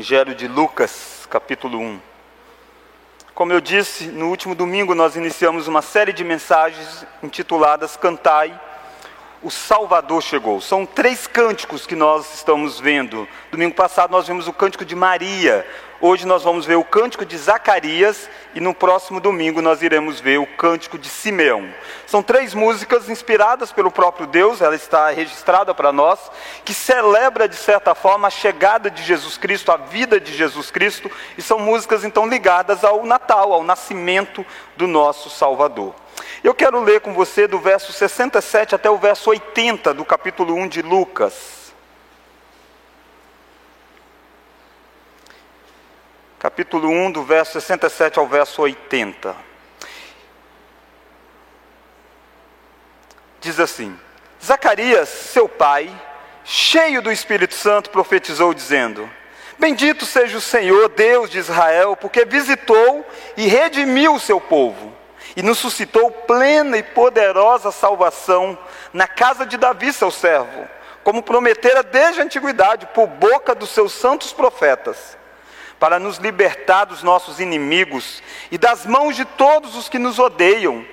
Evangelho de Lucas, capítulo 1. Como eu disse, no último domingo nós iniciamos uma série de mensagens intituladas Cantai, o Salvador chegou. São três cânticos que nós estamos vendo. Domingo passado nós vimos o cântico de Maria, Hoje nós vamos ver o cântico de Zacarias e no próximo domingo nós iremos ver o cântico de Simeão. São três músicas inspiradas pelo próprio Deus, ela está registrada para nós, que celebra de certa forma a chegada de Jesus Cristo, a vida de Jesus Cristo, e são músicas então ligadas ao Natal, ao nascimento do nosso Salvador. Eu quero ler com você do verso 67 até o verso 80 do capítulo 1 de Lucas. Capítulo 1, do verso 67 ao verso 80. Diz assim: Zacarias, seu pai, cheio do Espírito Santo, profetizou, dizendo: Bendito seja o Senhor, Deus de Israel, porque visitou e redimiu o seu povo, e nos suscitou plena e poderosa salvação na casa de Davi, seu servo, como prometera desde a antiguidade, por boca dos seus santos profetas para nos libertar dos nossos inimigos e das mãos de todos os que nos odeiam,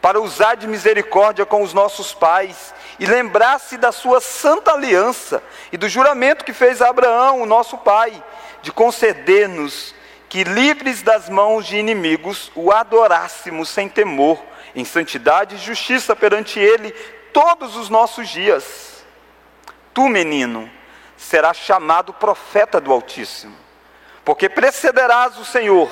para usar de misericórdia com os nossos pais e lembrar-se da sua santa aliança e do juramento que fez a Abraão, o nosso pai, de conceder-nos que, livres das mãos de inimigos, o adorássemos sem temor, em santidade e justiça perante Ele todos os nossos dias. Tu, menino, serás chamado profeta do Altíssimo porque precederás o Senhor,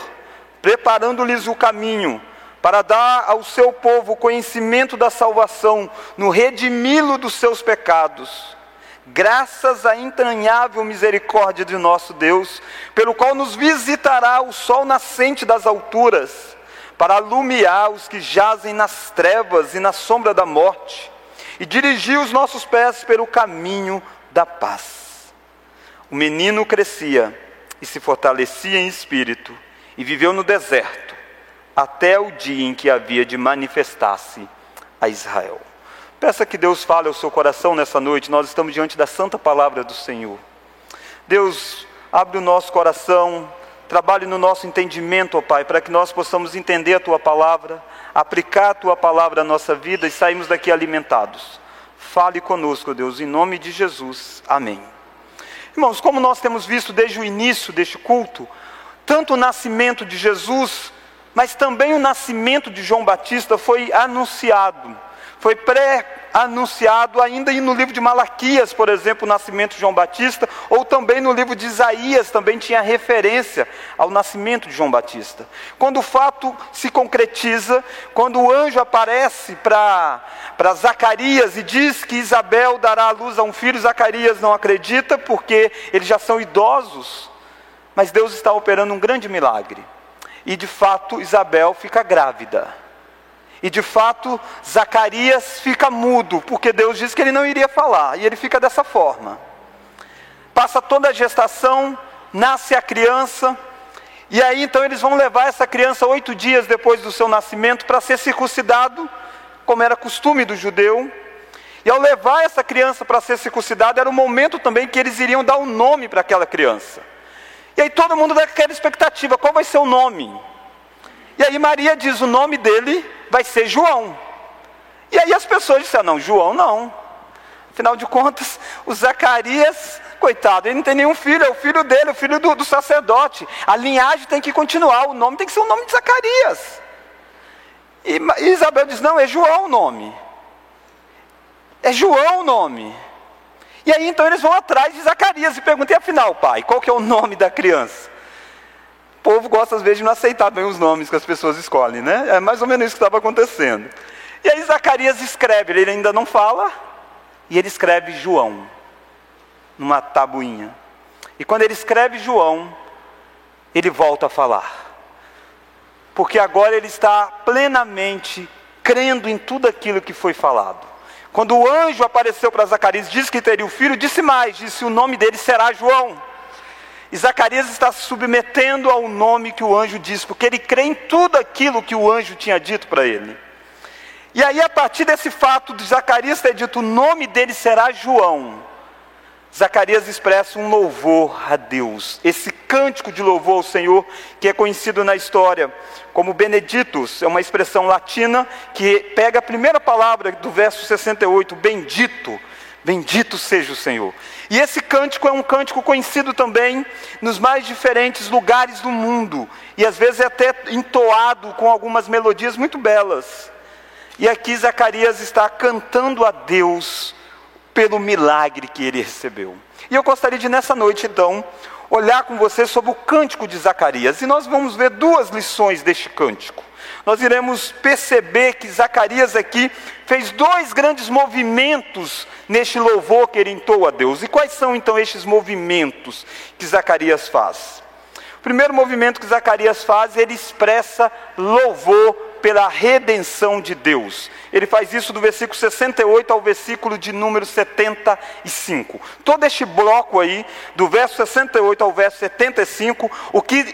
preparando-lhes o caminho, para dar ao seu povo o conhecimento da salvação, no redimi-lo dos seus pecados, graças à entranhável misericórdia de nosso Deus, pelo qual nos visitará o sol nascente das alturas, para alumiar os que jazem nas trevas e na sombra da morte, e dirigir os nossos pés pelo caminho da paz. O menino crescia e se fortalecia em espírito, e viveu no deserto, até o dia em que havia de manifestar-se a Israel. Peça que Deus fale ao seu coração nessa noite, nós estamos diante da santa palavra do Senhor. Deus, abre o nosso coração, trabalhe no nosso entendimento, ó Pai, para que nós possamos entender a Tua palavra, aplicar a Tua palavra à nossa vida e sairmos daqui alimentados. Fale conosco, Deus, em nome de Jesus. Amém. Irmãos, como nós temos visto desde o início deste culto, tanto o nascimento de Jesus, mas também o nascimento de João Batista foi anunciado, foi pré-anunciado ainda no livro de Malaquias, por exemplo, o nascimento de João Batista, ou também no livro de Isaías, também tinha referência ao nascimento de João Batista. Quando o fato se concretiza, quando o anjo aparece para Zacarias e diz que Isabel dará à luz a um filho, Zacarias não acredita porque eles já são idosos, mas Deus está operando um grande milagre. E de fato Isabel fica grávida. E de fato Zacarias fica mudo, porque Deus disse que ele não iria falar, e ele fica dessa forma. Passa toda a gestação, nasce a criança, e aí então eles vão levar essa criança oito dias depois do seu nascimento para ser circuncidado como era costume do judeu. E ao levar essa criança para ser circuncidada, era o momento também que eles iriam dar um nome para aquela criança. E aí todo mundo dá aquela expectativa: qual vai ser o nome? E aí Maria diz: o nome dele vai ser João. E aí as pessoas disseram: não, João não. Afinal de contas, o Zacarias, coitado, ele não tem nenhum filho, é o filho dele, o filho do, do sacerdote. A linhagem tem que continuar, o nome tem que ser o nome de Zacarias. E Isabel diz: Não, é João o nome. É João o nome. E aí então eles vão atrás de Zacarias e perguntam: e afinal, pai, qual que é o nome da criança? O povo gosta às vezes de não aceitar bem os nomes que as pessoas escolhem, né? É mais ou menos isso que estava acontecendo. E aí Zacarias escreve, ele ainda não fala, e ele escreve João, numa tabuinha. E quando ele escreve João, ele volta a falar porque agora ele está plenamente crendo em tudo aquilo que foi falado. Quando o anjo apareceu para Zacarias, disse que teria o filho, disse mais, disse o nome dele será João. E Zacarias está se submetendo ao nome que o anjo disse, porque ele crê em tudo aquilo que o anjo tinha dito para ele. E aí, a partir desse fato de Zacarias ter dito o nome dele será João, Zacarias expressa um louvor a Deus, esse cântico de louvor ao Senhor, que é conhecido na história como Beneditus, é uma expressão latina que pega a primeira palavra do verso 68, bendito, bendito seja o Senhor. E esse cântico é um cântico conhecido também nos mais diferentes lugares do mundo, e às vezes é até entoado com algumas melodias muito belas. E aqui Zacarias está cantando a Deus pelo milagre que ele recebeu. E eu gostaria de, nessa noite, então, olhar com você sobre o cântico de Zacarias. E nós vamos ver duas lições deste cântico. Nós iremos perceber que Zacarias aqui fez dois grandes movimentos neste louvor que ele entoou a Deus. E quais são então estes movimentos que Zacarias faz? O primeiro movimento que Zacarias faz, ele expressa louvor pela redenção de Deus. Ele faz isso do versículo 68 ao versículo de número 75. Todo este bloco aí, do verso 68 ao verso 75, o que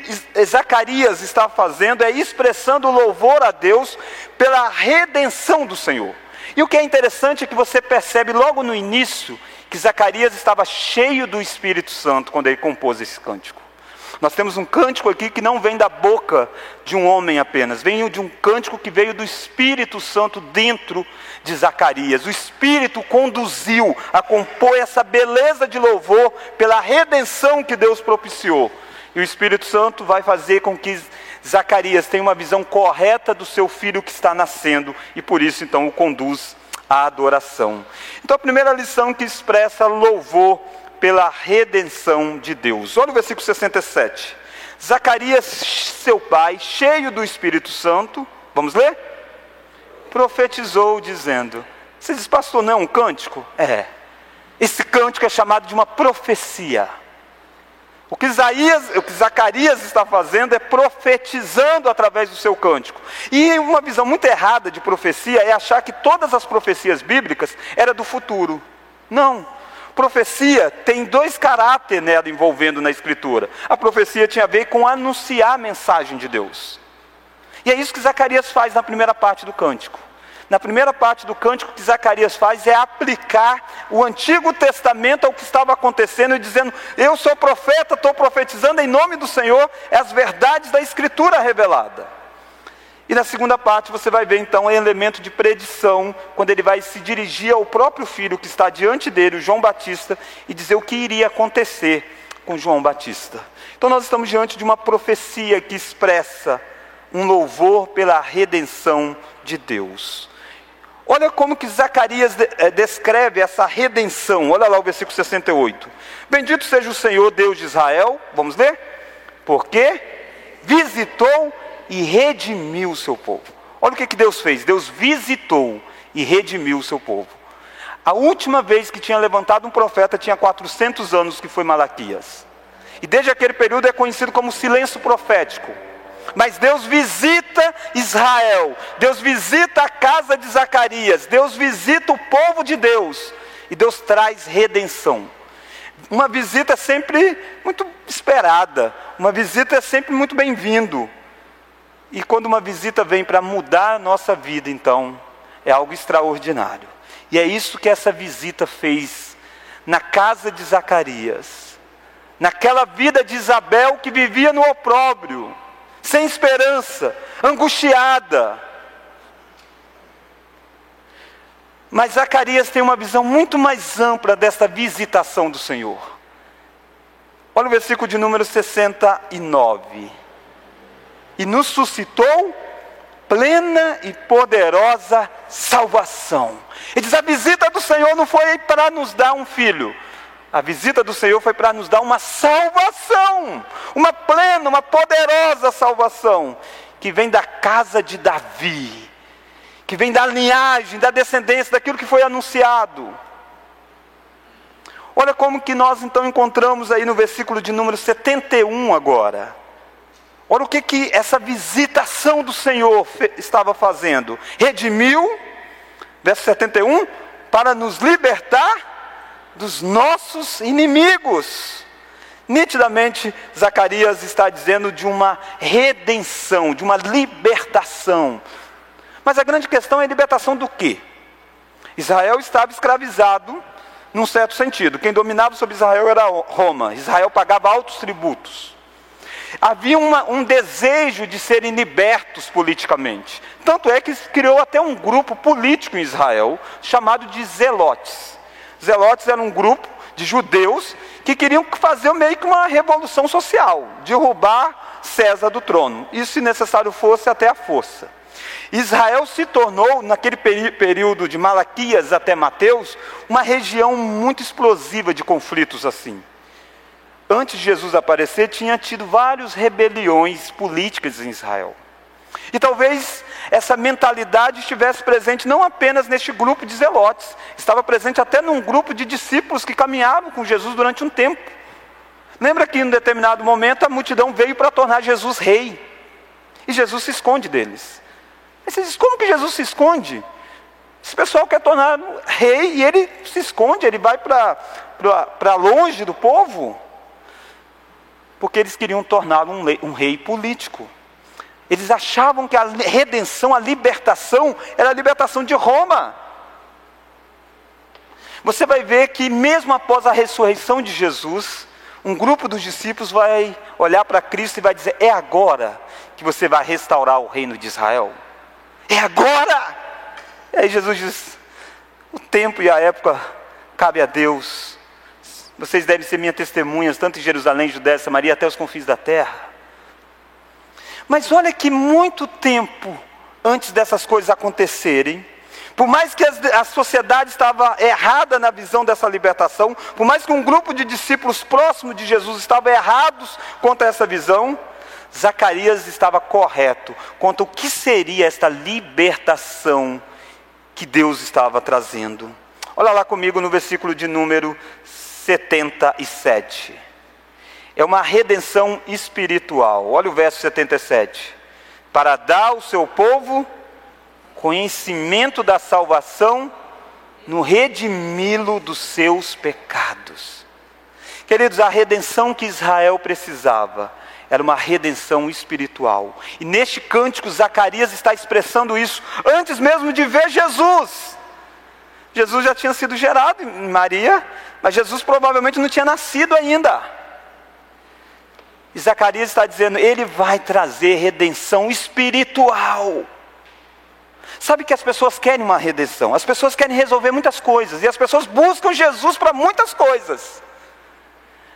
Zacarias está fazendo é expressando louvor a Deus pela redenção do Senhor. E o que é interessante é que você percebe logo no início que Zacarias estava cheio do Espírito Santo quando ele compôs esse cântico. Nós temos um cântico aqui que não vem da boca de um homem apenas, vem de um cântico que veio do Espírito Santo dentro de Zacarias. O Espírito conduziu a compor essa beleza de louvor pela redenção que Deus propiciou. E o Espírito Santo vai fazer com que Zacarias tenha uma visão correta do seu filho que está nascendo e por isso então o conduz à adoração. Então a primeira lição que expressa louvor pela redenção de Deus. Olha o versículo 67. Zacarias, seu pai, cheio do Espírito Santo, vamos ler? Profetizou dizendo: Você diz, pastor, não é um cântico? É. Esse cântico é chamado de uma profecia. O que, Isaías, o que Zacarias está fazendo é profetizando através do seu cântico. E uma visão muito errada de profecia é achar que todas as profecias bíblicas eram do futuro. Não. Profecia tem dois caráteres nela envolvendo na Escritura. A profecia tinha a ver com anunciar a mensagem de Deus. E é isso que Zacarias faz na primeira parte do cântico. Na primeira parte do cântico que Zacarias faz é aplicar o Antigo Testamento ao que estava acontecendo e dizendo: Eu sou profeta, estou profetizando em nome do Senhor as verdades da Escritura revelada. E na segunda parte você vai ver então o elemento de predição, quando ele vai se dirigir ao próprio filho que está diante dele, João Batista, e dizer o que iria acontecer com João Batista. Então nós estamos diante de uma profecia que expressa um louvor pela redenção de Deus. Olha como que Zacarias eh, descreve essa redenção. Olha lá o versículo 68. Bendito seja o Senhor Deus de Israel. Vamos ler? Porque visitou e redimiu o seu povo. Olha o que, que Deus fez: Deus visitou e redimiu o seu povo. A última vez que tinha levantado um profeta tinha 400 anos, que foi Malaquias. E desde aquele período é conhecido como silêncio profético. Mas Deus visita Israel, Deus visita a casa de Zacarias, Deus visita o povo de Deus, e Deus traz redenção. Uma visita sempre muito esperada, uma visita é sempre muito bem-vindo. E quando uma visita vem para mudar a nossa vida, então, é algo extraordinário. E é isso que essa visita fez na casa de Zacarias, naquela vida de Isabel que vivia no opróbrio, sem esperança, angustiada. Mas Zacarias tem uma visão muito mais ampla desta visitação do Senhor. Olha o versículo de número 69 e nos suscitou plena e poderosa salvação. Ele diz: a visita do Senhor não foi para nos dar um filho, a visita do Senhor foi para nos dar uma salvação, uma plena, uma poderosa salvação, que vem da casa de Davi, que vem da linhagem, da descendência, daquilo que foi anunciado. Olha como que nós então encontramos aí no versículo de número 71 agora. Olha o que, que essa visitação do Senhor estava fazendo. Redimiu, verso 71, para nos libertar dos nossos inimigos. Nitidamente, Zacarias está dizendo de uma redenção, de uma libertação. Mas a grande questão é a libertação do quê? Israel estava escravizado num certo sentido. Quem dominava sobre Israel era Roma. Israel pagava altos tributos. Havia uma, um desejo de serem libertos politicamente. Tanto é que criou até um grupo político em Israel, chamado de Zelotes. Zelotes era um grupo de judeus que queriam fazer meio que uma revolução social, derrubar César do trono. Isso, se necessário fosse, até a força. Israel se tornou, naquele período de Malaquias até Mateus, uma região muito explosiva de conflitos assim. Antes de Jesus aparecer, tinha tido várias rebeliões políticas em Israel. E talvez essa mentalidade estivesse presente não apenas neste grupo de zelotes, estava presente até num grupo de discípulos que caminhavam com Jesus durante um tempo. Lembra que em um determinado momento a multidão veio para tornar Jesus rei. E Jesus se esconde deles. Aí você diz, como que Jesus se esconde? Esse pessoal quer tornar rei e ele se esconde, ele vai para longe do povo. Porque eles queriam tornar um, um rei político. Eles achavam que a redenção, a libertação, era a libertação de Roma. Você vai ver que, mesmo após a ressurreição de Jesus, um grupo dos discípulos vai olhar para Cristo e vai dizer: É agora que você vai restaurar o reino de Israel. É agora! E aí Jesus diz: O tempo e a época cabe a Deus. Vocês devem ser minhas testemunhas, tanto em Jerusalém, Judéia, Samaria, até os confins da terra. Mas olha que muito tempo antes dessas coisas acontecerem, por mais que a sociedade estava errada na visão dessa libertação, por mais que um grupo de discípulos próximos de Jesus estava errados contra essa visão, Zacarias estava correto quanto ao que seria esta libertação que Deus estava trazendo. Olha lá comigo no versículo de número 77. É uma redenção espiritual. Olha o verso 77. Para dar ao seu povo conhecimento da salvação no redimi-lo dos seus pecados. Queridos, a redenção que Israel precisava era uma redenção espiritual. E neste cântico, Zacarias está expressando isso antes mesmo de ver Jesus. Jesus já tinha sido gerado em Maria, mas Jesus provavelmente não tinha nascido ainda. E Zacarias está dizendo: Ele vai trazer redenção espiritual. Sabe que as pessoas querem uma redenção, as pessoas querem resolver muitas coisas, e as pessoas buscam Jesus para muitas coisas.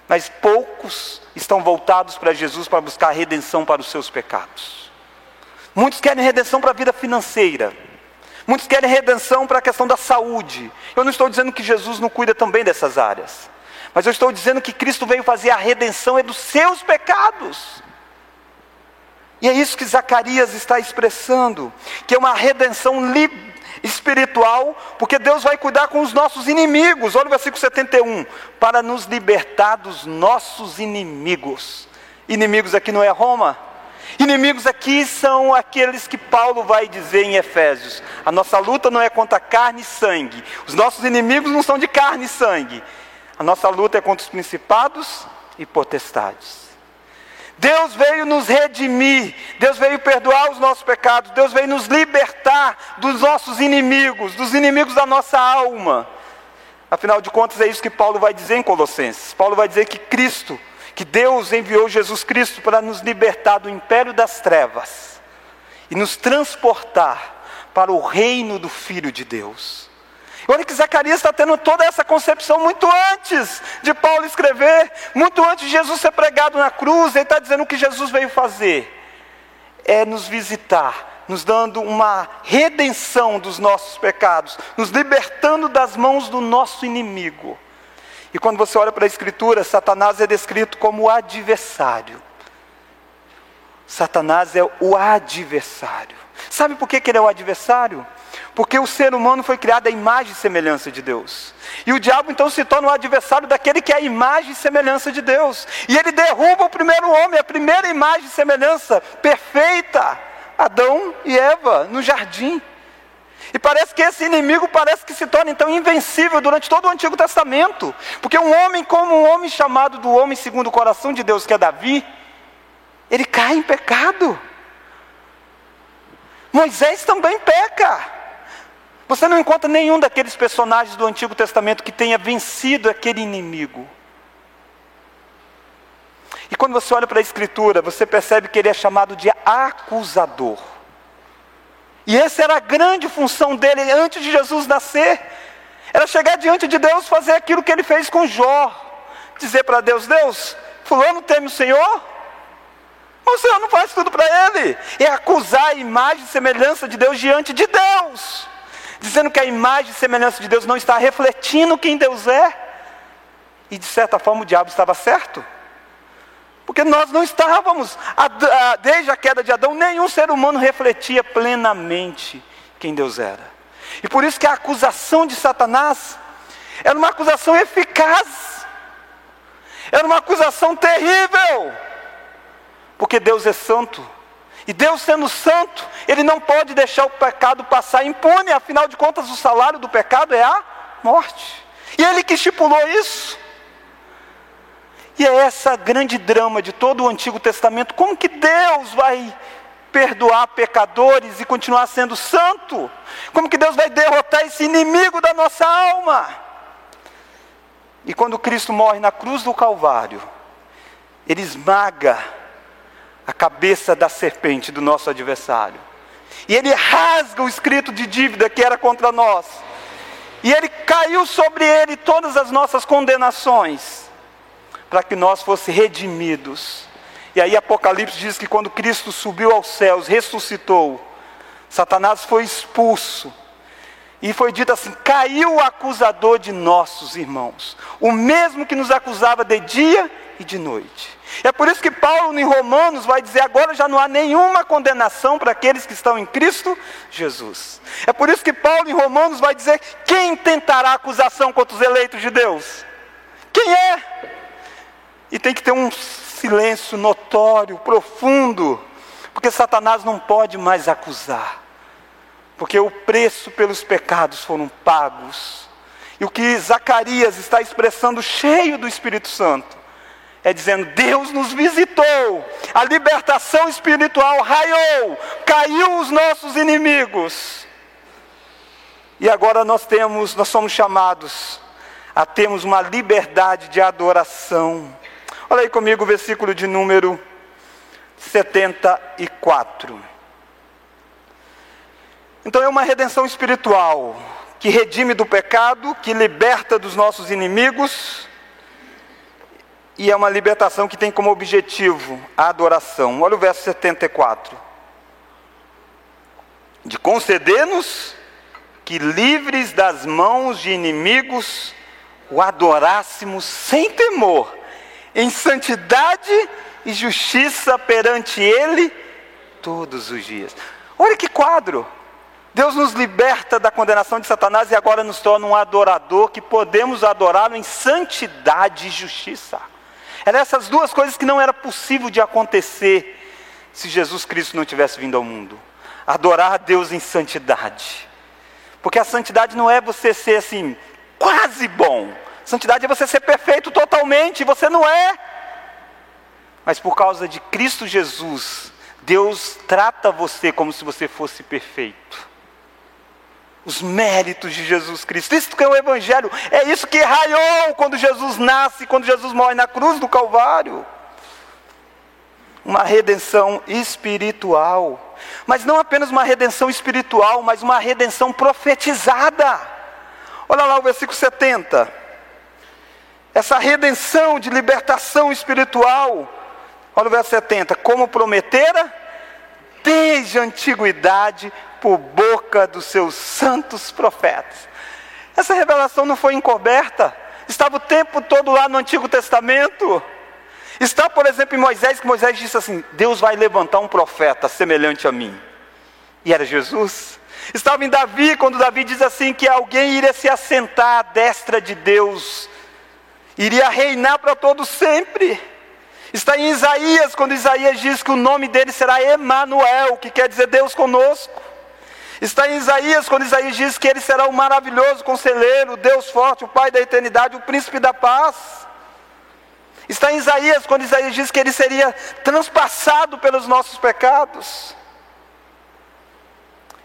Mas poucos estão voltados para Jesus para buscar redenção para os seus pecados. Muitos querem redenção para a vida financeira. Muitos querem redenção para a questão da saúde. Eu não estou dizendo que Jesus não cuida também dessas áreas. Mas eu estou dizendo que Cristo veio fazer a redenção é dos seus pecados. E é isso que Zacarias está expressando, que é uma redenção espiritual, porque Deus vai cuidar com os nossos inimigos. Olha o versículo 71, para nos libertar dos nossos inimigos. Inimigos aqui não é Roma. Inimigos aqui são aqueles que Paulo vai dizer em Efésios. A nossa luta não é contra carne e sangue. Os nossos inimigos não são de carne e sangue. A nossa luta é contra os principados e potestades. Deus veio nos redimir, Deus veio perdoar os nossos pecados, Deus veio nos libertar dos nossos inimigos, dos inimigos da nossa alma. Afinal de contas, é isso que Paulo vai dizer em Colossenses. Paulo vai dizer que Cristo, que Deus enviou Jesus Cristo para nos libertar do império das trevas e nos transportar para o reino do Filho de Deus. Olha que Zacarias está tendo toda essa concepção muito antes de Paulo escrever, muito antes de Jesus ser pregado na cruz. Ele está dizendo o que Jesus veio fazer é nos visitar, nos dando uma redenção dos nossos pecados, nos libertando das mãos do nosso inimigo. E quando você olha para a Escritura, Satanás é descrito como o adversário. Satanás é o adversário. Sabe por que, que ele é o adversário? Porque o ser humano foi criado à imagem e semelhança de Deus. E o diabo então se torna o adversário daquele que é a imagem e semelhança de Deus. E ele derruba o primeiro homem, a primeira imagem e semelhança perfeita, Adão e Eva, no jardim. E parece que esse inimigo parece que se torna então invencível durante todo o Antigo Testamento. Porque um homem como um homem chamado do homem segundo o coração de Deus, que é Davi, ele cai em pecado. Moisés também peca. Você não encontra nenhum daqueles personagens do Antigo Testamento que tenha vencido aquele inimigo. E quando você olha para a Escritura, você percebe que ele é chamado de acusador. E essa era a grande função dele antes de Jesus nascer. Era chegar diante de Deus, fazer aquilo que ele fez com Jó. Dizer para Deus: Deus, Fulano teme o Senhor? O Senhor não faz tudo para ele. É acusar a imagem e semelhança de Deus diante de Deus. Dizendo que a imagem e semelhança de Deus não está refletindo quem Deus é. E de certa forma o diabo estava certo. Porque nós não estávamos, desde a queda de Adão, nenhum ser humano refletia plenamente quem Deus era. E por isso que a acusação de Satanás era uma acusação eficaz, era uma acusação terrível, porque Deus é santo. E Deus sendo santo, Ele não pode deixar o pecado passar impune, afinal de contas, o salário do pecado é a morte. E Ele que estipulou isso. E é essa grande drama de todo o Antigo Testamento: como que Deus vai perdoar pecadores e continuar sendo santo? Como que Deus vai derrotar esse inimigo da nossa alma? E quando Cristo morre na cruz do Calvário, Ele esmaga a cabeça da serpente do nosso adversário. E ele rasga o escrito de dívida que era contra nós. E ele caiu sobre ele todas as nossas condenações, para que nós fosse redimidos. E aí Apocalipse diz que quando Cristo subiu aos céus, ressuscitou, Satanás foi expulso. E foi dito assim: caiu o acusador de nossos irmãos, o mesmo que nos acusava de dia e de noite. É por isso que Paulo em Romanos vai dizer: agora já não há nenhuma condenação para aqueles que estão em Cristo Jesus. É por isso que Paulo em Romanos vai dizer: quem tentará acusação contra os eleitos de Deus? Quem é? E tem que ter um silêncio notório, profundo, porque Satanás não pode mais acusar, porque o preço pelos pecados foram pagos. E o que Zacarias está expressando, cheio do Espírito Santo, é dizendo: Deus nos visitou, a libertação espiritual raiou, caiu os nossos inimigos. E agora nós temos, nós somos chamados a termos uma liberdade de adoração. Olha aí comigo o versículo de número 74. Então é uma redenção espiritual que redime do pecado, que liberta dos nossos inimigos e é uma libertação que tem como objetivo a adoração. Olha o verso 74. De conceder-nos que livres das mãos de inimigos o adorássemos sem temor, em santidade e justiça perante Ele todos os dias. Olha que quadro! Deus nos liberta da condenação de Satanás e agora nos torna um adorador que podemos adorá-lo em santidade e justiça. Eram essas duas coisas que não era possível de acontecer se Jesus Cristo não tivesse vindo ao mundo. Adorar a Deus em santidade. Porque a santidade não é você ser assim, quase bom. Santidade é você ser perfeito totalmente, você não é. Mas por causa de Cristo Jesus, Deus trata você como se você fosse perfeito os méritos de Jesus Cristo. Isso que é o Evangelho, é isso que raiou quando Jesus nasce, quando Jesus morre na cruz do Calvário. Uma redenção espiritual, mas não apenas uma redenção espiritual, mas uma redenção profetizada. Olha lá o versículo 70. Essa redenção de libertação espiritual, olha o verso 70, como prometera desde a antiguidade por boca dos seus santos profetas. Essa revelação não foi encoberta, estava o tempo todo lá no Antigo Testamento. Está, por exemplo, em Moisés, que Moisés disse assim: Deus vai levantar um profeta semelhante a mim. E era Jesus. Estava em Davi, quando Davi diz assim: que alguém iria se assentar à destra de Deus, iria reinar para todos sempre. Está em Isaías, quando Isaías diz que o nome dele será Emanuel, que quer dizer Deus conosco. Está em Isaías, quando Isaías diz que ele será o maravilhoso conselheiro, o Deus forte, o Pai da eternidade, o príncipe da paz. Está em Isaías, quando Isaías diz que ele seria transpassado pelos nossos pecados.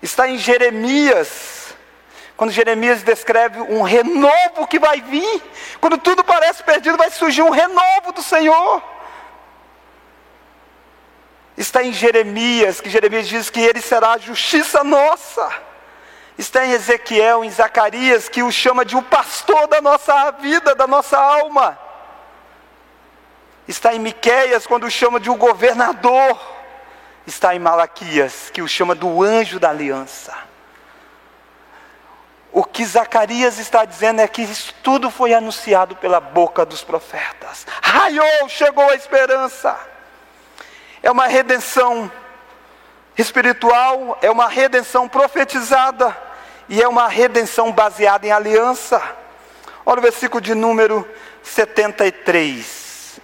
Está em Jeremias, Quando Jeremias descreve um renovo que vai vir, quando tudo parece perdido, vai surgir um renovo do Senhor. Está em Jeremias, que Jeremias diz que ele será a justiça nossa. Está em Ezequiel, em Zacarias, que o chama de o pastor da nossa vida, da nossa alma. Está em Miqueias, quando o chama de o governador. Está em Malaquias, que o chama do anjo da aliança. O que Zacarias está dizendo é que isso tudo foi anunciado pela boca dos profetas. Raiou, chegou a esperança. É uma redenção espiritual, é uma redenção profetizada e é uma redenção baseada em aliança. Olha o versículo de número 73.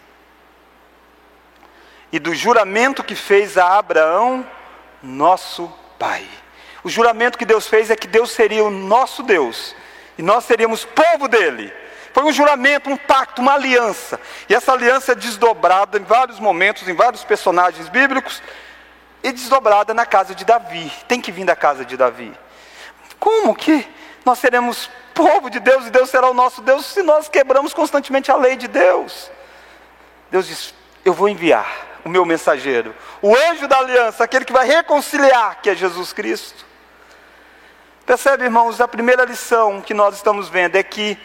E do juramento que fez a Abraão, nosso pai. O juramento que Deus fez é que Deus seria o nosso Deus e nós seríamos povo dele. Foi um juramento, um pacto, uma aliança. E essa aliança é desdobrada em vários momentos, em vários personagens bíblicos, e desdobrada na casa de Davi. Tem que vir da casa de Davi. Como que nós seremos povo de Deus e Deus será o nosso Deus se nós quebramos constantemente a lei de Deus? Deus diz: Eu vou enviar o meu mensageiro, o anjo da aliança, aquele que vai reconciliar, que é Jesus Cristo. Percebe, irmãos, a primeira lição que nós estamos vendo é que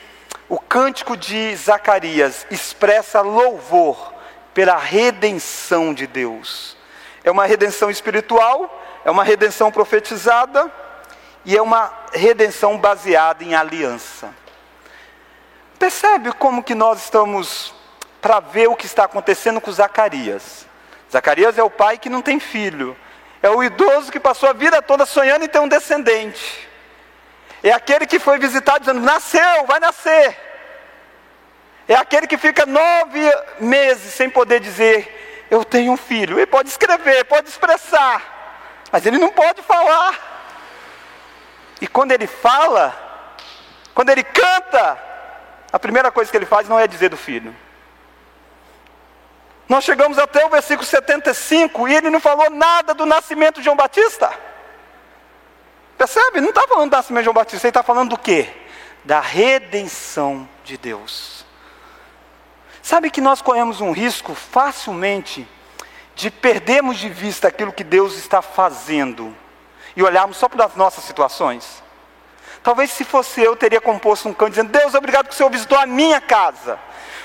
o cântico de Zacarias expressa louvor pela redenção de Deus. É uma redenção espiritual, é uma redenção profetizada e é uma redenção baseada em aliança. Percebe como que nós estamos para ver o que está acontecendo com Zacarias? Zacarias é o pai que não tem filho. É o idoso que passou a vida toda sonhando em ter um descendente. É aquele que foi visitado dizendo: nasceu, vai nascer. É aquele que fica nove meses sem poder dizer: eu tenho um filho. Ele pode escrever, pode expressar, mas ele não pode falar. E quando ele fala, quando ele canta, a primeira coisa que ele faz não é dizer do filho. Nós chegamos até o versículo 75 e ele não falou nada do nascimento de João Batista. Percebe? Não está falando do nascimento de João Batista, ele está falando do quê? Da redenção de Deus. Sabe que nós corremos um risco facilmente de perdermos de vista aquilo que Deus está fazendo e olharmos só para as nossas situações? Talvez se fosse eu, teria composto um canto dizendo: Deus, obrigado que o Senhor visitou a minha casa.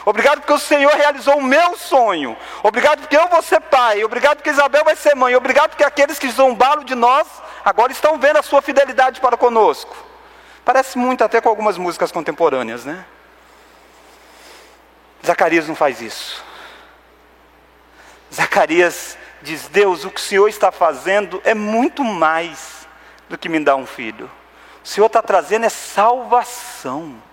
Obrigado porque o Senhor realizou o meu sonho. Obrigado porque eu vou ser pai. Obrigado porque Isabel vai ser mãe. Obrigado porque aqueles que zombaram de nós agora estão vendo a sua fidelidade para conosco. Parece muito até com algumas músicas contemporâneas, né? Zacarias não faz isso. Zacarias diz: Deus, o que o Senhor está fazendo é muito mais do que me dar um filho. O Senhor está trazendo é salvação.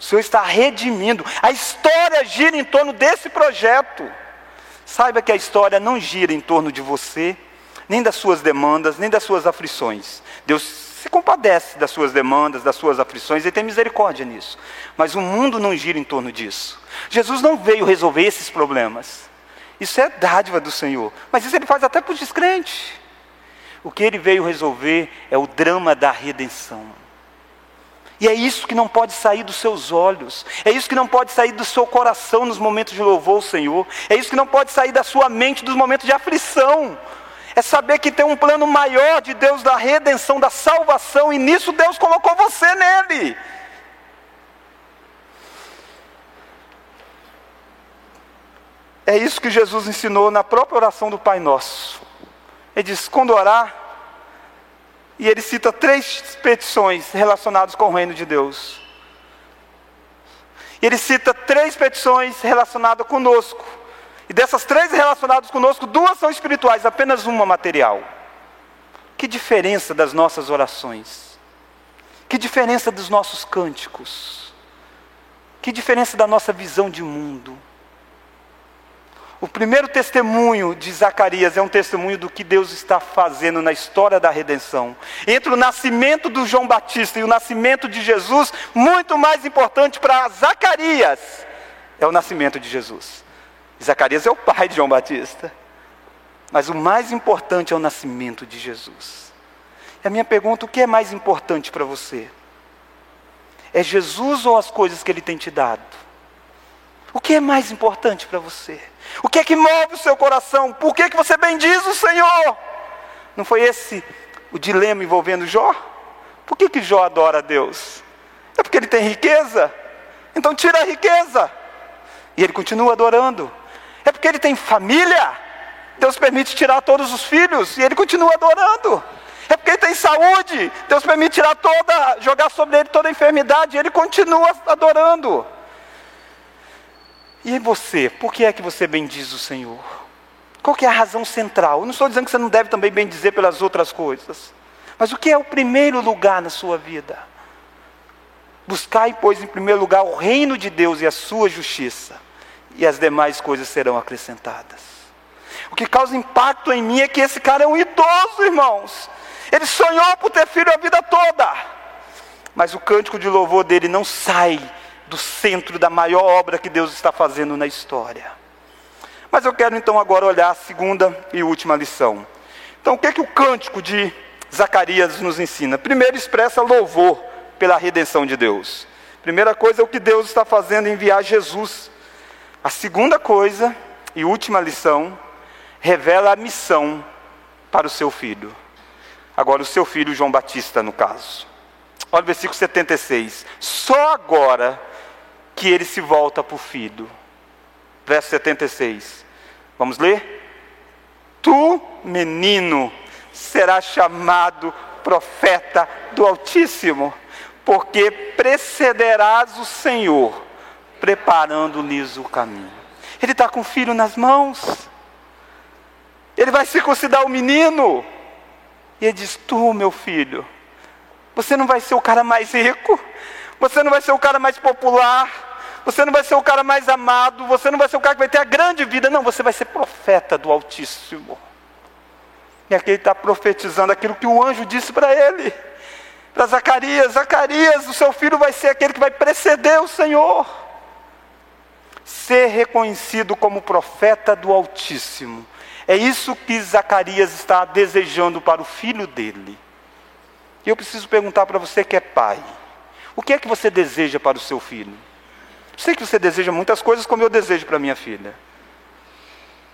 O Senhor está redimindo. A história gira em torno desse projeto. Saiba que a história não gira em torno de você, nem das suas demandas, nem das suas aflições. Deus se compadece das suas demandas, das suas aflições e tem misericórdia nisso. Mas o mundo não gira em torno disso. Jesus não veio resolver esses problemas. Isso é dádiva do Senhor. Mas isso ele faz até para os descrentes. O que ele veio resolver é o drama da redenção. E é isso que não pode sair dos seus olhos, é isso que não pode sair do seu coração nos momentos de louvor ao Senhor, é isso que não pode sair da sua mente nos momentos de aflição. É saber que tem um plano maior de Deus da redenção, da salvação, e nisso Deus colocou você nele. É isso que Jesus ensinou na própria oração do Pai Nosso. Ele diz: quando orar, e ele cita três petições relacionadas com o reino de Deus. E ele cita três petições relacionadas conosco. E dessas três relacionadas conosco, duas são espirituais, apenas uma material. Que diferença das nossas orações? Que diferença dos nossos cânticos? Que diferença da nossa visão de mundo? O primeiro testemunho de Zacarias é um testemunho do que Deus está fazendo na história da redenção. Entre o nascimento do João Batista e o nascimento de Jesus, muito mais importante para Zacarias é o nascimento de Jesus. Zacarias é o pai de João Batista. Mas o mais importante é o nascimento de Jesus. E a minha pergunta: o que é mais importante para você? É Jesus ou as coisas que Ele tem te dado? O que é mais importante para você? O que é que move o seu coração? Por que, que você bendiz o Senhor? Não foi esse o dilema envolvendo Jó? Por que, que Jó adora a Deus? É porque ele tem riqueza? Então tira a riqueza. E ele continua adorando. É porque ele tem família? Deus permite tirar todos os filhos e ele continua adorando. É porque ele tem saúde, Deus permite tirar toda, jogar sobre ele toda a enfermidade, e ele continua adorando. E você, por que é que você bendiz o Senhor? Qual que é a razão central? Eu não estou dizendo que você não deve também bendizer pelas outras coisas. Mas o que é o primeiro lugar na sua vida? Buscai, pois, em primeiro lugar o reino de Deus e a sua justiça, e as demais coisas serão acrescentadas. O que causa impacto em mim é que esse cara é um idoso, irmãos. Ele sonhou por ter filho a vida toda. Mas o cântico de louvor dele não sai do centro da maior obra que Deus está fazendo na história. Mas eu quero então agora olhar a segunda e última lição. Então, o que é que o cântico de Zacarias nos ensina? Primeiro, expressa louvor pela redenção de Deus. Primeira coisa é o que Deus está fazendo enviar Jesus. A segunda coisa e última lição revela a missão para o seu filho. Agora, o seu filho João Batista, no caso. Olha o versículo 76. Só agora que ele se volta para o filho. Verso 76. Vamos ler? Tu, menino, serás chamado profeta do Altíssimo, porque precederás o Senhor, preparando-lhes o caminho. Ele está com o filho nas mãos, ele vai circuncidar o menino, e ele diz: Tu, meu filho, você não vai ser o cara mais rico, você não vai ser o cara mais popular, você não vai ser o cara mais amado, você não vai ser o cara que vai ter a grande vida, não, você vai ser profeta do Altíssimo. E aqui ele está profetizando aquilo que o anjo disse para ele, para Zacarias: Zacarias, o seu filho vai ser aquele que vai preceder o Senhor. Ser reconhecido como profeta do Altíssimo. É isso que Zacarias está desejando para o filho dele. E eu preciso perguntar para você que é pai: o que é que você deseja para o seu filho? Sei que você deseja muitas coisas como eu desejo para minha filha.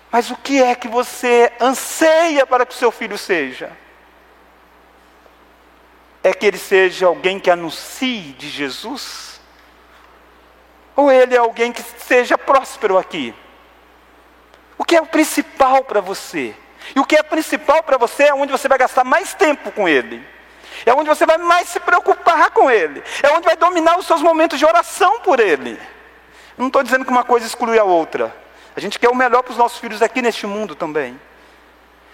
Mas o que é que você anseia para que o seu filho seja? É que ele seja alguém que anuncie de Jesus? Ou ele é alguém que seja próspero aqui? O que é o principal para você? E o que é principal para você é onde você vai gastar mais tempo com ele. É onde você vai mais se preocupar com ele. É onde vai dominar os seus momentos de oração por ele. Não estou dizendo que uma coisa exclui a outra. A gente quer o melhor para os nossos filhos aqui neste mundo também.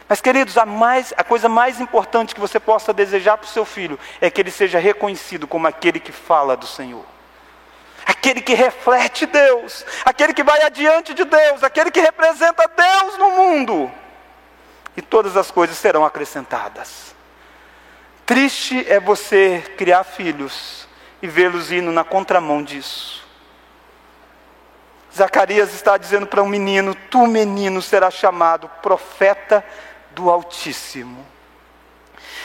Mas, queridos, a, mais, a coisa mais importante que você possa desejar para o seu filho é que ele seja reconhecido como aquele que fala do Senhor. Aquele que reflete Deus, aquele que vai adiante de Deus, aquele que representa Deus no mundo. E todas as coisas serão acrescentadas. Triste é você criar filhos e vê-los indo na contramão disso. Zacarias está dizendo para um menino: Tu, menino, serás chamado profeta do Altíssimo.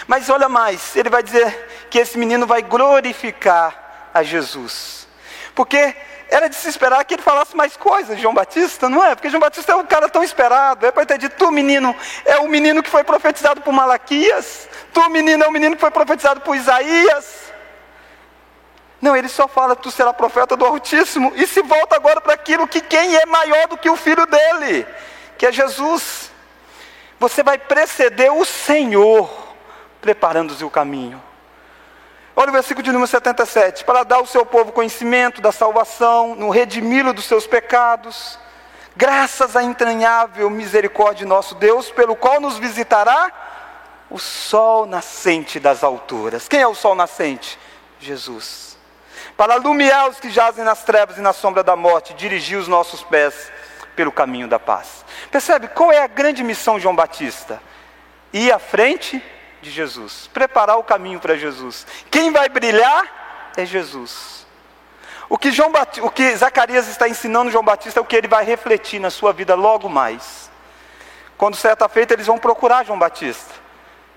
Mas olha mais, ele vai dizer que esse menino vai glorificar a Jesus. Porque era de se esperar que ele falasse mais coisas, João Batista, não é? Porque João Batista é um cara tão esperado. É para ter dito, tu menino, é o menino que foi profetizado por Malaquias. Tu menino é o menino que foi profetizado por Isaías. Não, ele só fala, tu será profeta do Altíssimo, e se volta agora para aquilo que quem é maior do que o filho dele, que é Jesus. Você vai preceder o Senhor, preparando-se o caminho. Olha o versículo de número 77, para dar ao seu povo conhecimento da salvação, no redimi-lo dos seus pecados, graças à entranhável misericórdia de nosso Deus, pelo qual nos visitará o sol nascente das alturas. Quem é o sol nascente? Jesus para alumiar os que jazem nas trevas e na sombra da morte, dirigir os nossos pés pelo caminho da paz. Percebe qual é a grande missão de João Batista? Ir à frente de Jesus, preparar o caminho para Jesus. Quem vai brilhar é Jesus. O que, João o que Zacarias está ensinando João Batista é o que ele vai refletir na sua vida logo mais. Quando certa feita eles vão procurar João Batista.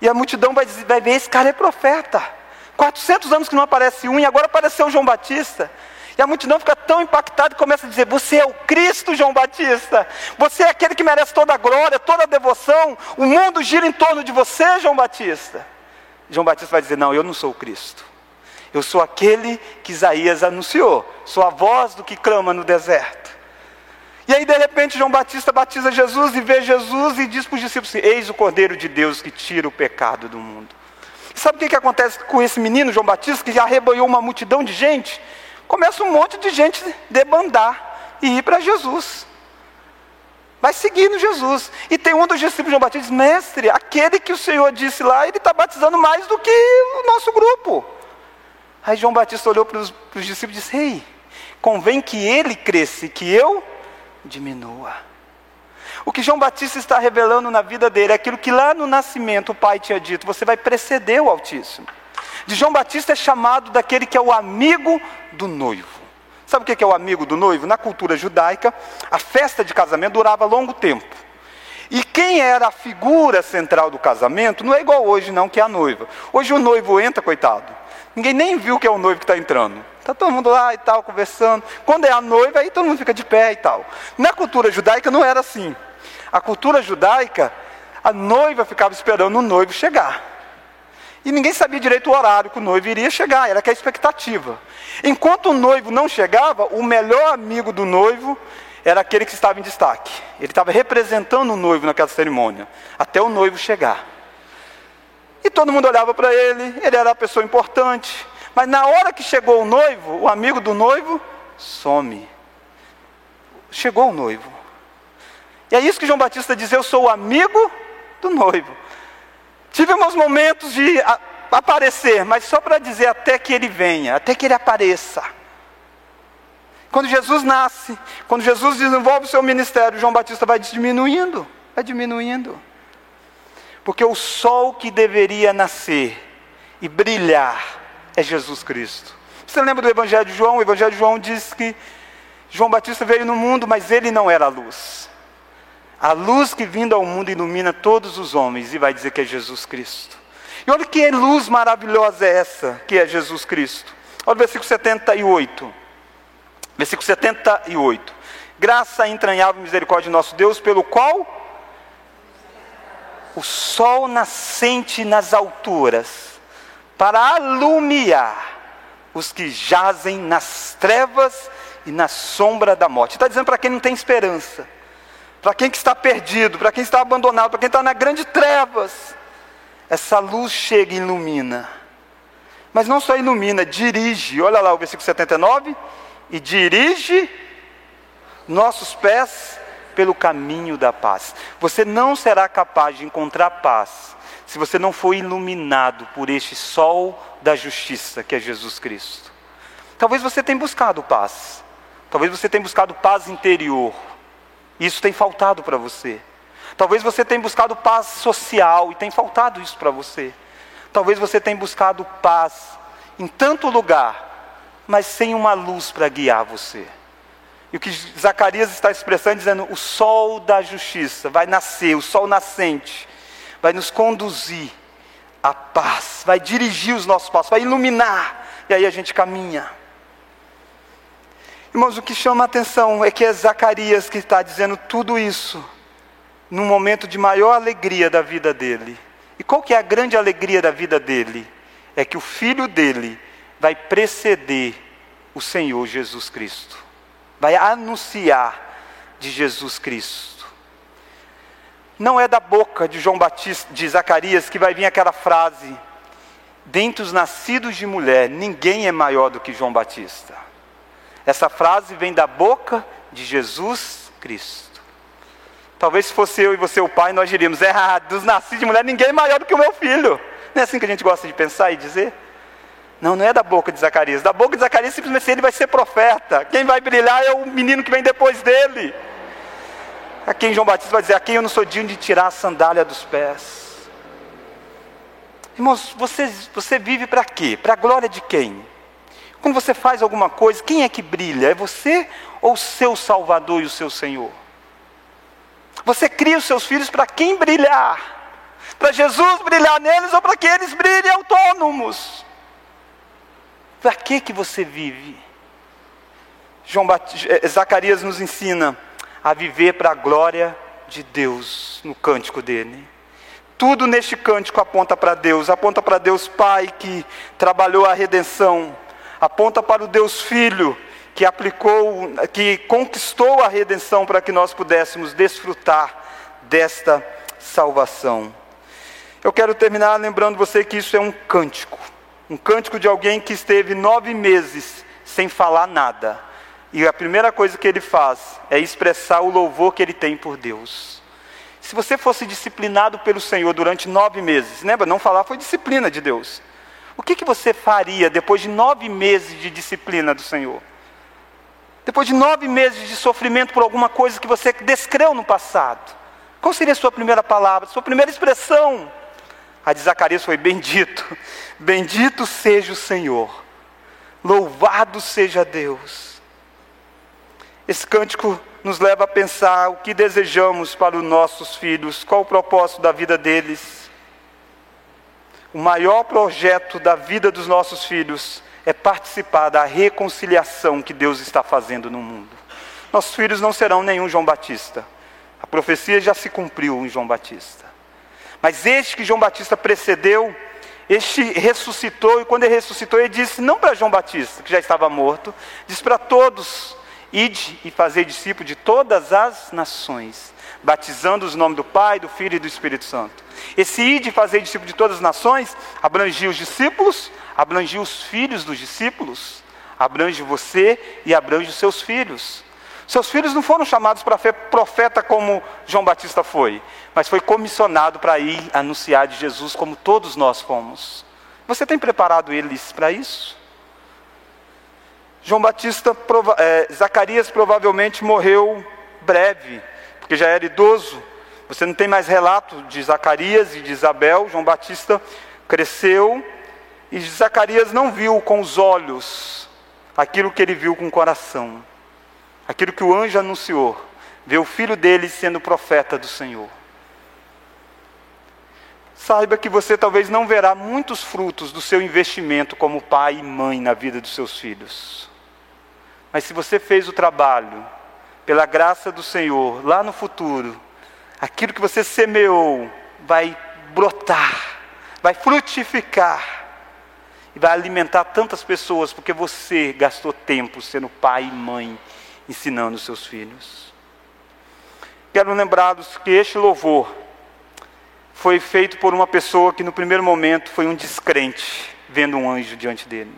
E a multidão vai, dizer, vai ver: esse cara é profeta. 400 anos que não aparece um, e agora apareceu João Batista. E a multidão fica tão impactada e começa a dizer: Você é o Cristo, João Batista. Você é aquele que merece toda a glória, toda a devoção. O mundo gira em torno de você, João Batista. João Batista vai dizer: Não, eu não sou o Cristo. Eu sou aquele que Isaías anunciou. Sou a voz do que clama no deserto. E aí, de repente, João Batista batiza Jesus e vê Jesus e diz para os discípulos: Eis o Cordeiro de Deus que tira o pecado do mundo. Sabe o que, que acontece com esse menino, João Batista, que já arrebanhou uma multidão de gente? Começa um monte de gente debandar e ir para Jesus. Vai seguindo Jesus. E tem um dos discípulos de João Batista diz: Mestre, aquele que o Senhor disse lá, ele está batizando mais do que o nosso grupo. Aí João Batista olhou para os discípulos e disse: Ei, convém que ele cresça e que eu diminua. O que João Batista está revelando na vida dele é aquilo que lá no nascimento o pai tinha dito: você vai preceder o Altíssimo. De João Batista é chamado daquele que é o amigo do noivo. Sabe o que é o amigo do noivo? Na cultura judaica, a festa de casamento durava longo tempo. E quem era a figura central do casamento não é igual hoje, não, que é a noiva. Hoje o noivo entra, coitado. Ninguém nem viu que é o noivo que está entrando. Está todo mundo lá e tal, conversando. Quando é a noiva, aí todo mundo fica de pé e tal. Na cultura judaica não era assim. A cultura judaica, a noiva ficava esperando o noivo chegar. E ninguém sabia direito o horário que o noivo iria chegar, era que a expectativa. Enquanto o noivo não chegava, o melhor amigo do noivo era aquele que estava em destaque. Ele estava representando o noivo naquela cerimônia, até o noivo chegar. E todo mundo olhava para ele, ele era a pessoa importante. Mas na hora que chegou o noivo, o amigo do noivo some. Chegou o noivo. E é isso que João Batista diz: Eu sou o amigo do noivo. Tive meus momentos de aparecer, mas só para dizer até que ele venha, até que ele apareça. Quando Jesus nasce, quando Jesus desenvolve o seu ministério, João Batista vai diminuindo, vai diminuindo. Porque o sol que deveria nascer e brilhar é Jesus Cristo. Você lembra do Evangelho de João? O Evangelho de João diz que João Batista veio no mundo, mas ele não era a luz. A luz que vindo ao mundo ilumina todos os homens, e vai dizer que é Jesus Cristo. E olha que luz maravilhosa é essa, que é Jesus Cristo. Olha o versículo 78. Versículo 78. Graça entranhável e misericórdia de nosso Deus, pelo qual o sol nascente nas alturas, para alumiar os que jazem nas trevas e na sombra da morte. Está dizendo para quem não tem esperança, para quem que está perdido, para quem está abandonado, para quem está na grande trevas. Essa luz chega e ilumina. Mas não só ilumina, dirige. Olha lá o versículo 79. E dirige nossos pés pelo caminho da paz. Você não será capaz de encontrar paz se você não for iluminado por este sol da justiça que é Jesus Cristo. Talvez você tenha buscado paz. Talvez você tenha buscado paz interior. Isso tem faltado para você. Talvez você tenha buscado paz social e tem faltado isso para você. Talvez você tenha buscado paz em tanto lugar, mas sem uma luz para guiar você. E o que Zacarias está expressando, dizendo: o sol da justiça vai nascer, o sol nascente, vai nos conduzir à paz, vai dirigir os nossos passos, vai iluminar, e aí a gente caminha. Irmãos, o que chama a atenção é que é Zacarias que está dizendo tudo isso, num momento de maior alegria da vida dele. E qual que é a grande alegria da vida dele? É que o filho dele vai preceder o Senhor Jesus Cristo vai anunciar de Jesus Cristo. Não é da boca de João Batista, de Zacarias, que vai vir aquela frase: dentre os nascidos de mulher, ninguém é maior do que João Batista. Essa frase vem da boca de Jesus Cristo. Talvez se fosse eu e você o pai, nós diríamos: é, ah, dos nascidos de mulher, ninguém é maior do que o meu filho. Não é assim que a gente gosta de pensar e dizer? Não, não é da boca de Zacarias. Da boca de Zacarias, simplesmente ele vai ser profeta. Quem vai brilhar é o menino que vem depois dele. A quem João Batista vai dizer: A quem eu não sou digno de tirar a sandália dos pés. Irmãos, você, você vive para quê? Para a glória de quem? Quando você faz alguma coisa, quem é que brilha? É você ou o seu Salvador e o seu Senhor? Você cria os seus filhos para quem brilhar? Para Jesus brilhar neles ou para que eles brilhem autônomos? Para que que você vive? João Bat... Eh, Zacarias nos ensina a viver para a glória de Deus no cântico dele. Tudo neste cântico aponta para Deus, aponta para Deus Pai que trabalhou a redenção, aponta para o Deus Filho que aplicou, que conquistou a redenção para que nós pudéssemos desfrutar desta salvação. Eu quero terminar lembrando você que isso é um cântico, um cântico de alguém que esteve nove meses sem falar nada. E a primeira coisa que ele faz é expressar o louvor que ele tem por Deus. Se você fosse disciplinado pelo Senhor durante nove meses, lembra? Não falar foi disciplina de Deus. O que, que você faria depois de nove meses de disciplina do Senhor? Depois de nove meses de sofrimento por alguma coisa que você descreu no passado, qual seria a sua primeira palavra, sua primeira expressão? A de Zacarias foi: Bendito, bendito seja o Senhor, louvado seja Deus. Esse cântico nos leva a pensar o que desejamos para os nossos filhos, qual o propósito da vida deles. O maior projeto da vida dos nossos filhos é participar da reconciliação que Deus está fazendo no mundo. Nossos filhos não serão nenhum João Batista. A profecia já se cumpriu em João Batista. Mas este que João Batista precedeu, este ressuscitou, e quando ele ressuscitou, ele disse não para João Batista, que já estava morto, disse para todos: ide e fazer discípulo de todas as nações, batizando os nomes do Pai, do Filho e do Espírito Santo. Esse ide e fazer discípulo de todas as nações abrangia os discípulos, abrangia os filhos dos discípulos, abrange você e abrange os seus filhos. Seus filhos não foram chamados para ser profeta como João Batista foi, mas foi comissionado para ir anunciar de Jesus como todos nós fomos. Você tem preparado eles para isso? João Batista, é, Zacarias provavelmente morreu breve, porque já era idoso. Você não tem mais relato de Zacarias e de Isabel. João Batista cresceu e Zacarias não viu com os olhos aquilo que ele viu com o coração, aquilo que o anjo anunciou, ver o filho dele sendo profeta do Senhor. Saiba que você talvez não verá muitos frutos do seu investimento como pai e mãe na vida dos seus filhos. Mas se você fez o trabalho, pela graça do Senhor, lá no futuro, aquilo que você semeou vai brotar, vai frutificar e vai alimentar tantas pessoas porque você gastou tempo sendo pai e mãe ensinando seus filhos. Quero lembrá-los que este louvor foi feito por uma pessoa que no primeiro momento foi um descrente, vendo um anjo diante dele.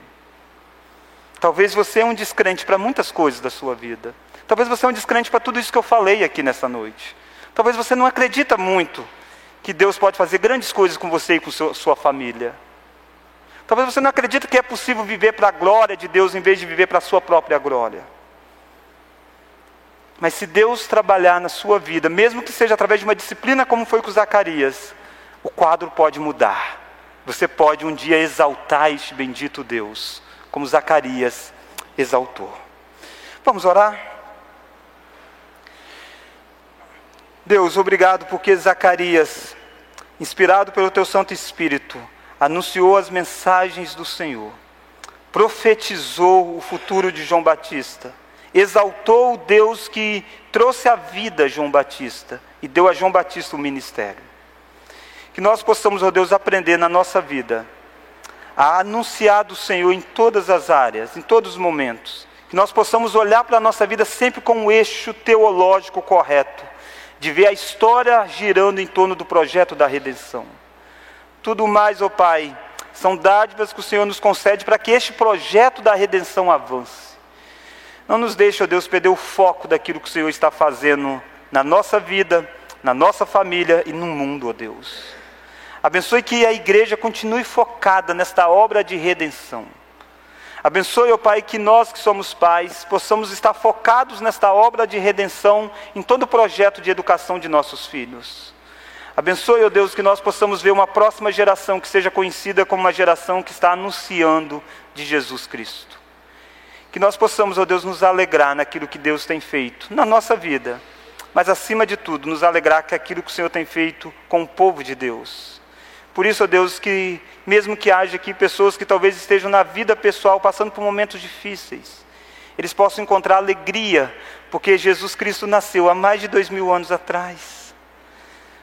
Talvez você é um descrente para muitas coisas da sua vida. Talvez você é um descrente para tudo isso que eu falei aqui nessa noite. Talvez você não acredita muito que Deus pode fazer grandes coisas com você e com sua família. Talvez você não acredite que é possível viver para a glória de Deus em vez de viver para a sua própria glória. Mas se Deus trabalhar na sua vida, mesmo que seja através de uma disciplina como foi com Zacarias, o quadro pode mudar. Você pode um dia exaltar este bendito Deus, como Zacarias exaltou. Vamos orar? Deus, obrigado porque Zacarias, inspirado pelo teu Santo Espírito, anunciou as mensagens do Senhor, profetizou o futuro de João Batista, exaltou o Deus que trouxe a vida a João Batista e deu a João Batista o ministério. Que nós possamos, ó Deus, aprender na nossa vida a anunciar do Senhor em todas as áreas, em todos os momentos. Que nós possamos olhar para a nossa vida sempre com um eixo teológico correto, de ver a história girando em torno do projeto da redenção. Tudo mais, ó oh Pai, são dádivas que o Senhor nos concede para que este projeto da redenção avance. Não nos deixe, ó oh Deus, perder o foco daquilo que o Senhor está fazendo na nossa vida, na nossa família e no mundo, ó oh Deus. Abençoe que a igreja continue focada nesta obra de redenção. Abençoe, ó Pai, que nós que somos pais possamos estar focados nesta obra de redenção em todo o projeto de educação de nossos filhos. Abençoe, ó Deus, que nós possamos ver uma próxima geração que seja conhecida como uma geração que está anunciando de Jesus Cristo. Que nós possamos, ó Deus, nos alegrar naquilo que Deus tem feito na nossa vida, mas acima de tudo, nos alegrar com aquilo que o Senhor tem feito com o povo de Deus. Por isso, ó Deus, que mesmo que haja aqui pessoas que talvez estejam na vida pessoal passando por momentos difíceis, eles possam encontrar alegria, porque Jesus Cristo nasceu há mais de dois mil anos atrás.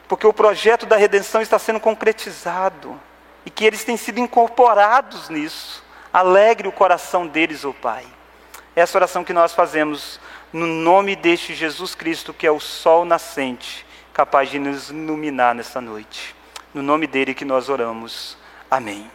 Porque o projeto da redenção está sendo concretizado e que eles têm sido incorporados nisso. Alegre o coração deles, ó oh Pai. Essa oração que nós fazemos no nome deste Jesus Cristo, que é o sol nascente, capaz de nos iluminar nessa noite. No nome dele que nós oramos. Amém.